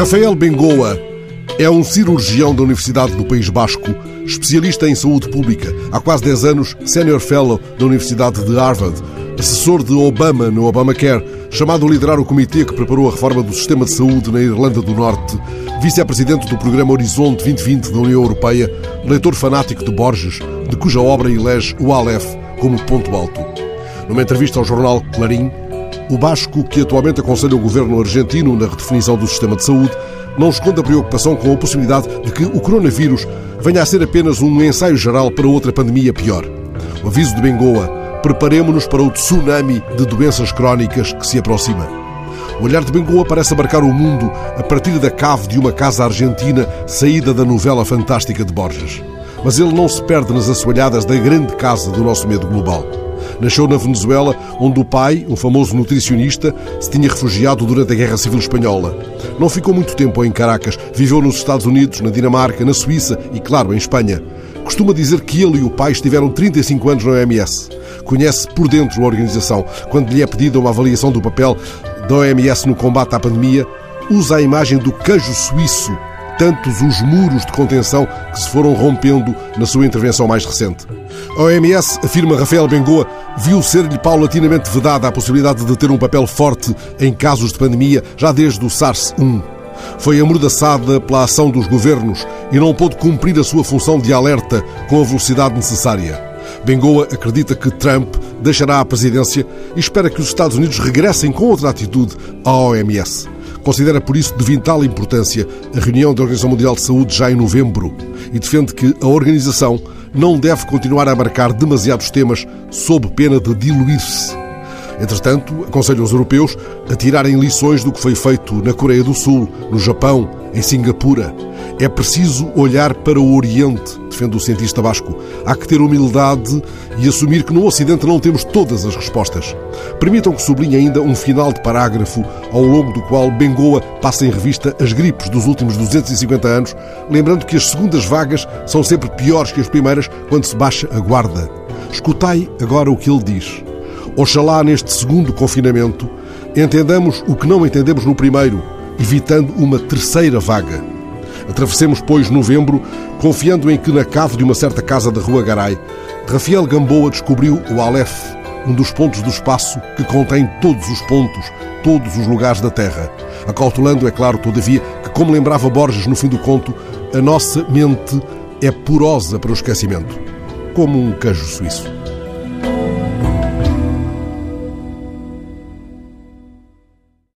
Rafael Bengoa é um cirurgião da Universidade do País Basco, especialista em saúde pública, há quase 10 anos Senior Fellow da Universidade de Harvard, assessor de Obama no Obamacare, chamado a liderar o comitê que preparou a reforma do sistema de saúde na Irlanda do Norte, vice-presidente do programa Horizonte 2020 da União Europeia, leitor fanático de Borges, de cuja obra elege o Aleph como ponto alto. Numa entrevista ao jornal Clarim, o Basco, que atualmente aconselha o governo argentino na redefinição do sistema de saúde, não esconde a preocupação com a possibilidade de que o coronavírus venha a ser apenas um ensaio geral para outra pandemia pior. O aviso de Bengoa: preparemos-nos para o tsunami de doenças crónicas que se aproxima. O olhar de Bengoa parece abarcar o mundo a partir da cave de uma casa argentina saída da novela fantástica de Borges. Mas ele não se perde nas assoalhadas da grande casa do nosso medo global. Nasceu na Venezuela, onde o pai, um famoso nutricionista, se tinha refugiado durante a Guerra Civil Espanhola. Não ficou muito tempo em Caracas, viveu nos Estados Unidos, na Dinamarca, na Suíça e, claro, em Espanha. Costuma dizer que ele e o pai estiveram 35 anos na OMS. Conhece por dentro a organização. Quando lhe é pedida uma avaliação do papel da OMS no combate à pandemia, usa a imagem do queijo suíço tantos os muros de contenção que se foram rompendo na sua intervenção mais recente. A OMS, afirma Rafael Bengoa, viu ser-lhe paulatinamente vedada a possibilidade de ter um papel forte em casos de pandemia já desde o SARS-1. Foi amordaçada pela ação dos governos e não pôde cumprir a sua função de alerta com a velocidade necessária. Bengoa acredita que Trump deixará a presidência e espera que os Estados Unidos regressem com outra atitude à OMS. Considera por isso de vital importância a reunião da Organização Mundial de Saúde já em novembro e defende que a organização não deve continuar a marcar demasiados temas sob pena de diluir-se. Entretanto, aconselha os europeus a tirarem lições do que foi feito na Coreia do Sul, no Japão, em Singapura. É preciso olhar para o Oriente, defende o cientista basco. Há que ter humildade e assumir que no Ocidente não temos todas as respostas. Permitam que sublinhe ainda um final de parágrafo ao longo do qual Bengoa passa em revista as gripes dos últimos 250 anos, lembrando que as segundas vagas são sempre piores que as primeiras quando se baixa a guarda. Escutai agora o que ele diz. Oxalá neste segundo confinamento entendamos o que não entendemos no primeiro, evitando uma terceira vaga. Atravessemos, pois, novembro, confiando em que na cave de uma certa casa da Rua Garay, Rafael Gamboa descobriu o Aleph, um dos pontos do espaço que contém todos os pontos, todos os lugares da Terra. Acautelando, é claro, todavia, que, como lembrava Borges no fim do conto, a nossa mente é porosa para o esquecimento, como um queijo suíço.